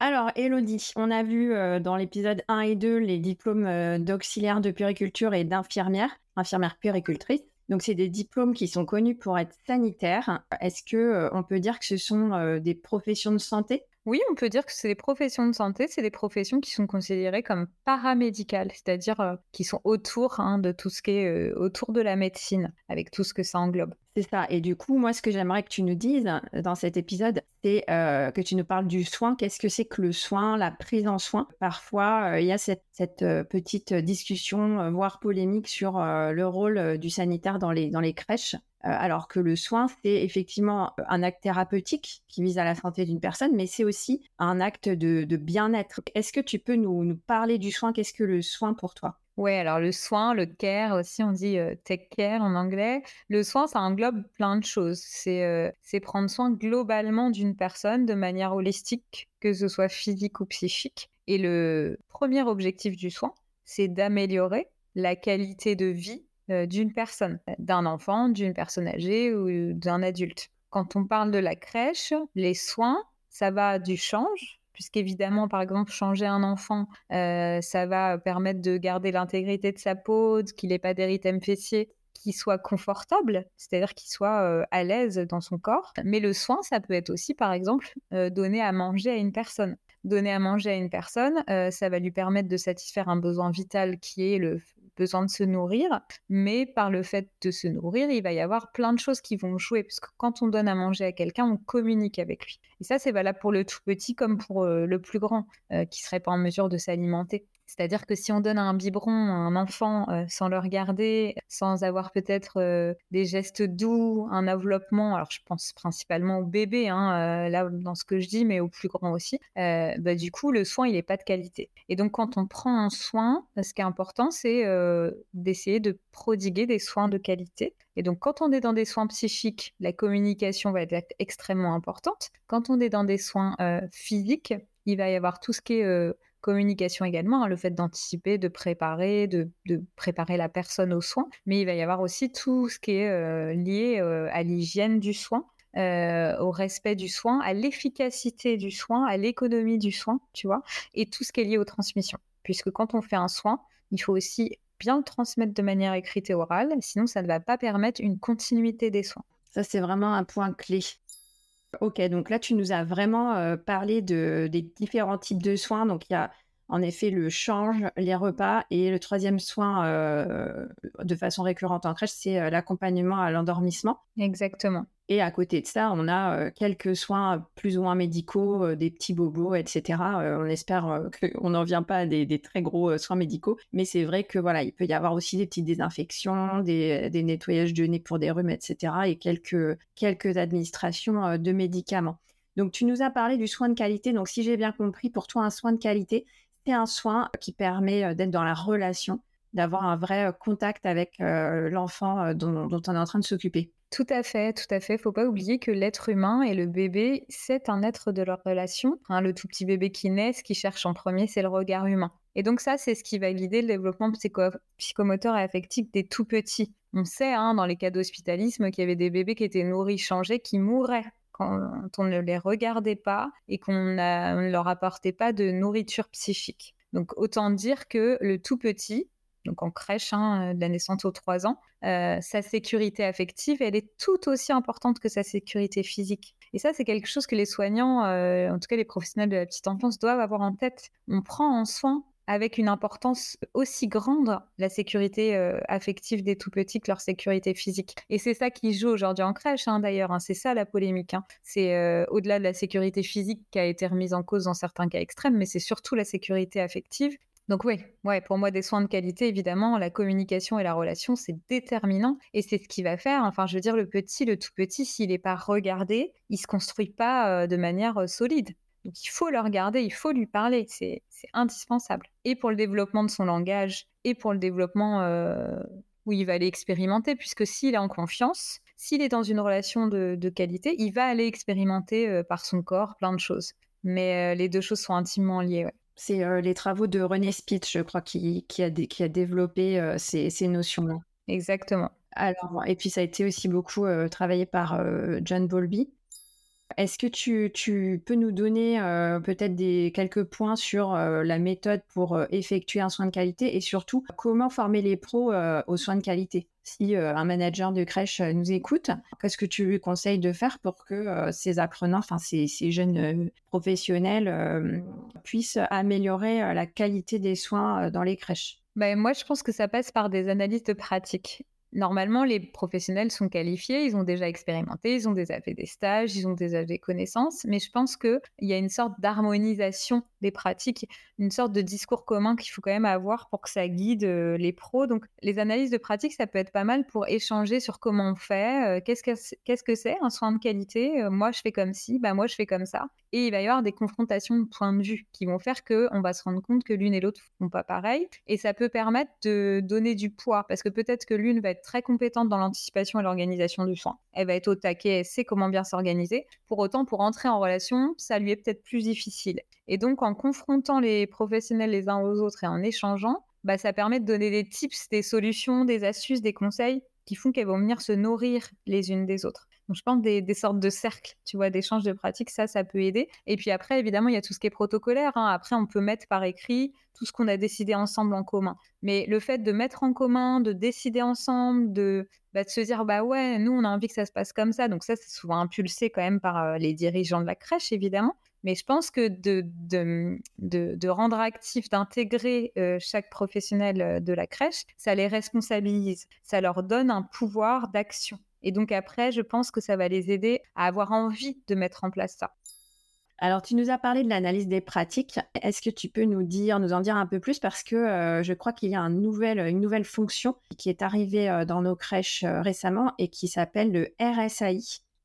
Alors, Elodie, on a vu euh, dans l'épisode 1 et 2 les diplômes euh, d'auxiliaire de puriculture et d'infirmière, infirmière puricultrice. Donc, c'est des diplômes qui sont connus pour être sanitaires. Est-ce que euh, on peut dire que ce sont des professions de santé? Oui, on peut dire que c'est des professions de santé, c'est des professions qui sont considérées comme paramédicales, c'est-à-dire qui sont autour hein, de tout ce qui est autour de la médecine, avec tout ce que ça englobe. C'est ça. Et du coup, moi, ce que j'aimerais que tu nous dises euh, dans cet épisode, c'est que tu nous parles du soin. Qu'est-ce que c'est que le soin, la prise en soin? Parfois, il y a cette, petite discussion, voire polémique, sur le rôle du sanitaire dans les, crèches. Euh, alors que le soin, c'est effectivement un acte thérapeutique qui vise à la santé d'une personne, mais c'est aussi un acte de, bien-être. Est-ce que tu peux nous, parler du soin? Qu'est-ce que le soin pour toi? Oui, alors le soin, le care aussi, on dit take care en anglais. Le soin, ça englobe plein de choses. C'est prendre soin globalement d'une personne de manière holistique, que ce soit physique ou psychique. Et le premier objectif du soin, c'est d'améliorer la qualité de vie d'une personne, d'un enfant, d'une personne âgée ou d'un adulte. Quand on parle de la crèche, les soins, ça va du change, puisqu'évidemment, par exemple, changer un enfant, euh, ça va permettre de garder l'intégrité de sa peau, qu'il n'ait pas d'érythème fessier, qu'il soit confortable, c'est-à-dire qu'il soit euh, à l'aise dans son corps. Mais le soin, ça peut être aussi, par exemple, donner à manger à une personne. Donner à manger à une personne, ça va lui permettre de satisfaire un besoin vital qui est le besoin de se nourrir, mais par le fait de se nourrir, il va y avoir plein de choses qui vont jouer, parce que quand on donne à manger à quelqu'un, on communique avec lui. Et ça, c'est valable pour le tout petit comme pour euh, le plus grand, euh, qui serait pas en mesure de s'alimenter. C'est-à-dire que si on donne un biberon à un enfant euh, sans le regarder, sans avoir peut-être euh, des gestes doux, un enveloppement, alors je pense principalement au bébé, hein, euh, là dans ce que je dis, mais au plus grand aussi, bah, du coup le soin il n'est pas de qualité. Et donc quand on prend un soin, ce qui est important c'est d'essayer de prodiguer des soins de qualité. Et donc quand on est dans des soins psychiques, la communication va être extrêmement importante. Quand on est dans des soins physiques, il va y avoir tout ce qui est communication également, hein, le fait d'anticiper, de préparer, de, préparer la personne aux soins, mais il va y avoir aussi tout ce qui est euh, lié euh, à l'hygiène du soin. Euh, au respect du soin, à l'efficacité du soin, à l'économie du soin, tu vois, et tout ce qui est lié aux transmissions. Puisque quand on fait un soin, il faut aussi bien le transmettre de manière écrite et orale, sinon ça ne va pas permettre une continuité des soins. Ça, c'est vraiment un point clé. Ok, donc là, tu nous as vraiment parlé de, des différents types de soins. Donc, il y a en effet le change, les repas et le troisième soin euh, de façon récurrente en crèche, c'est euh, l'accompagnement à l'endormissement. Exactement. Et à côté de ça, on a euh, quelques soins plus ou moins médicaux, des petits bobos, etc. On espère qu'on n'en vient pas à des, très gros soins médicaux, mais c'est vrai que voilà, il peut y avoir aussi des petites désinfections, des, nettoyages de nez pour des rhumes, etc. Et quelques, quelques administrations de médicaments. Donc tu nous as parlé du soin de qualité. Donc si j'ai bien compris, pour toi, un soin de qualité, un soin qui permet d'être dans la relation, d'avoir un vrai contact avec l'enfant dont on est en train de s'occuper. Tout à fait, tout à fait. Faut pas oublier que l'être humain et le bébé, c'est un être de leur relation. Hein, le tout petit bébé qui naît, ce qu'il cherche en premier, c'est le regard humain. Et donc ça, c'est ce qui va guider le développement psychomoteur et affectif des tout petits. On sait, hein, dans les cas d'hospitalisme, qu'il y avait des bébés qui étaient nourris, changés, qui mouraient quand on ne les regardait pas et qu'on ne leur apportait pas de nourriture psychique. Donc autant dire que le tout petit, donc en crèche, hein, de la naissance aux 3 ans, euh, sa sécurité affective, elle est tout aussi importante que sa sécurité physique. Et ça, c'est quelque chose que les soignants, en tout cas les professionnels de la petite enfance, doivent avoir en tête. On prend en soin avec une importance aussi grande la sécurité euh, affective des tout petits que leur sécurité physique. Et c'est ça qui joue aujourd'hui en crèche, hein, d'ailleurs. Hein. c'est ça la polémique. Hein. C'est euh, au-delà de la sécurité physique qui a été remise en cause dans certains cas extrêmes, mais c'est surtout la sécurité affective. Donc oui, ouais, pour moi, des soins de qualité, évidemment, la communication et la relation, c'est déterminant. Et c'est ce qui va faire, enfin, je veux dire, le petit, le tout petit, s'il n'est pas regardé, il ne se construit pas euh, de manière solide. Donc il faut le regarder, il faut lui parler, c'est indispensable. Et pour le développement de son langage, et pour le développement euh, où il va aller expérimenter, puisque s'il est en confiance, s'il est dans une relation de, qualité, il va aller expérimenter euh, par son corps plein de choses. Mais euh, les deux choses sont intimement liées. C'est les travaux de René Spitz, je crois, qui, a, qui a, développé ces, ces notions-là. Exactement. Alors, et puis ça a été aussi beaucoup travaillé par John Bowlby. Est-ce que tu, peux nous donner euh, peut-être quelques points sur euh, la méthode pour euh, effectuer un soin de qualité et surtout comment former les pros aux soins de qualité? Si un manager de crèche nous écoute, qu'est-ce que tu lui conseilles de faire pour que ces apprenants, enfin ces, jeunes professionnels puissent améliorer la qualité des soins dans les crèches? Ben, moi, je pense que ça passe par des analyses de pratique. Normalement, les professionnels sont qualifiés, ils ont déjà expérimenté, ils ont déjà fait des stages, ils ont déjà des connaissances, mais je pense qu'il y a une sorte d'harmonisation des pratiques, une sorte de discours commun qu'il faut quand même avoir pour que ça guide euh, les pros. Donc, les analyses de pratique, ça peut être pas mal pour échanger sur comment on fait, euh, qu'est-ce que c'est un soin de qualité, euh, moi je fais comme ci, bah moi je fais comme ça. Et il va y avoir des confrontations de points de vue qui vont faire qu'on va se rendre compte que l'une et l'autre ne font pas pareil. Et ça peut permettre de donner du poids, parce que peut-être que l'une va être très compétente dans l'anticipation et l'organisation du soin. Elle va être au taquet, elle sait comment bien s'organiser. Pour autant, pour entrer en relation, ça lui est peut-être plus difficile. Et donc, en confrontant les professionnels les uns aux autres et en échangeant, bah, ça permet de donner des tips, des solutions, des astuces, des conseils qui font qu'elles vont venir se nourrir les unes des autres. Donc, je pense des, des sortes de cercles, tu vois, d'échanges de pratiques, ça, ça peut aider. Et puis après, évidemment, il y a tout ce qui est protocolaire. Hein. Après, on peut mettre par écrit tout ce qu'on a décidé ensemble en commun. Mais le fait de mettre en commun, de décider ensemble, de, bah, se dire, bah ouais, nous, on a envie que ça se passe comme ça. Donc ça, c'est souvent impulsé quand même par euh, les dirigeants de la crèche, évidemment. Mais je pense que de, rendre actif, d'intégrer euh, chaque professionnel euh, de la crèche, ça les responsabilise, ça leur donne un pouvoir d'action. Et donc après, je pense que ça va les aider à avoir envie de mettre en place ça. Alors, tu nous as parlé de l'analyse des pratiques. Est-ce que tu peux nous dire, nous en dire un peu plus? Parce que euh, je crois qu'il y a une nouvelle fonction qui est arrivée euh, dans nos crèches euh, récemment et qui s'appelle le RSAI.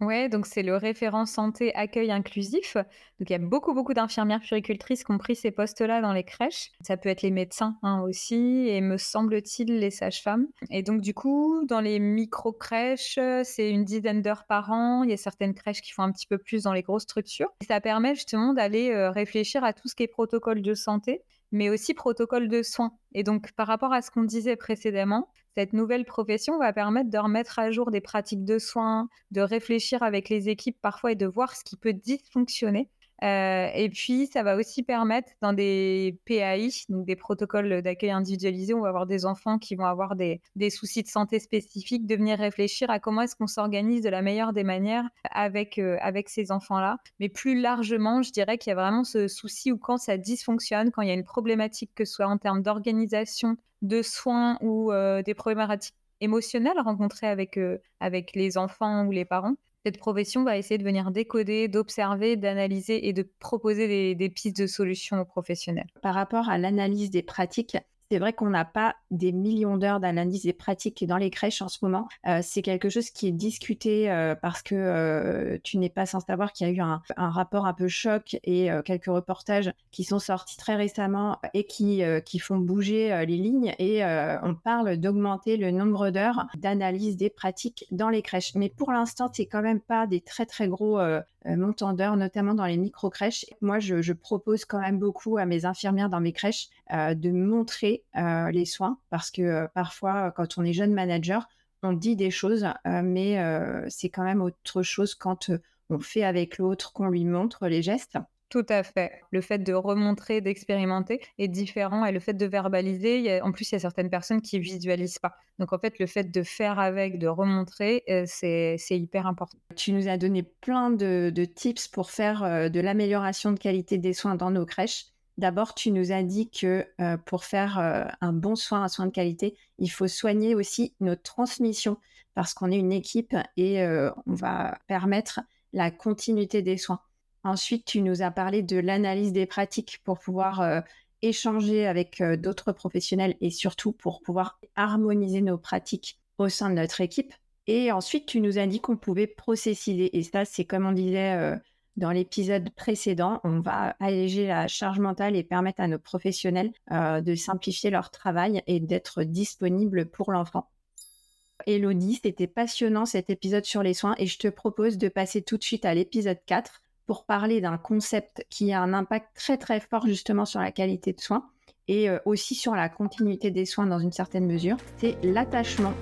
Ouais, donc c'est le référent santé accueil inclusif. Donc il y a beaucoup, beaucoup d'infirmières puricultrices qui ont pris ces postes-là dans les crèches. Ça peut être les médecins hein, aussi, et me semble-t-il les sages-femmes. Et donc du coup, dans les micro-crèches, c'est une dizaine d'heures par an. Il y a certaines crèches qui font un petit peu plus dans les grosses structures. Et ça permet justement d'aller euh, réfléchir à tout ce qui est protocole de santé mais aussi protocole de soins. Et donc, par rapport à ce qu'on disait précédemment, cette nouvelle profession va permettre de remettre à jour des pratiques de soins, de réfléchir avec les équipes parfois et de voir ce qui peut dysfonctionner euh, et puis, ça va aussi permettre dans des PAI, donc des protocoles d'accueil individualisés, on va avoir des enfants qui vont avoir des, soucis de santé spécifiques, de venir réfléchir à comment est-ce qu'on s'organise de la meilleure des manières avec, euh, avec ces enfants-là. Mais plus largement, je dirais qu'il y a vraiment ce souci où quand ça dysfonctionne, quand il y a une problématique, que ce soit en termes d'organisation, de soins ou euh, des problématiques émotionnelles rencontrées avec, avec les enfants ou les parents, cette profession va essayer de venir décoder, d'observer, d'analyser et de proposer des, des pistes de solutions aux professionnels. Par rapport à l'analyse des pratiques, c'est vrai qu'on n'a pas des millions d'heures d'analyse et pratiques dans les crèches en ce moment. Euh, c'est quelque chose qui est discuté euh, parce que euh, tu n'es pas sans savoir qu'il y a eu un, rapport un peu choc et quelques reportages qui sont sortis très récemment et qui, qui font bouger les lignes. Et on parle d'augmenter le nombre d'heures d'analyse des pratiques dans les crèches. Mais pour l'instant, c'est quand même pas des très très gros montants d'heures, notamment dans les micro-crèches. Moi, je, propose quand même beaucoup à mes infirmières dans mes crèches de montrer euh, les soins parce que euh, parfois, quand on est jeune manager, on dit des choses, euh, mais c'est quand même autre chose quand on fait avec l'autre, qu'on lui montre les gestes. Tout à fait. Le fait de remontrer, d'expérimenter est différent et le fait de verbaliser, en plus, il y a certaines personnes qui visualisent pas. Donc en fait, le fait de faire avec, de remontrer, euh, c'est hyper important. Tu nous as donné plein de, tips pour faire euh, de l'amélioration de qualité des soins dans nos crèches. D'abord, tu nous as dit que euh, pour faire un bon soin, un soin de qualité, il faut soigner aussi notre transmission parce qu'on est une équipe et on va permettre la continuité des soins. Ensuite, tu nous as parlé de l'analyse des pratiques pour pouvoir euh, échanger avec euh, d'autres professionnels et surtout pour pouvoir harmoniser nos pratiques au sein de notre équipe. Et ensuite, tu nous as dit qu'on pouvait processiser. Et ça, c'est comme on disait euh, dans l'épisode précédent, on va alléger la charge mentale et permettre à nos professionnels de simplifier leur travail et d'être disponibles pour l'enfant. Elodie, c'était passionnant cet épisode sur les soins et je te propose de passer tout de suite à l'épisode 4 pour parler d'un concept qui a un impact très très fort justement sur la qualité de soins et euh, aussi sur la continuité des soins dans une certaine mesure, c'est l'attachement.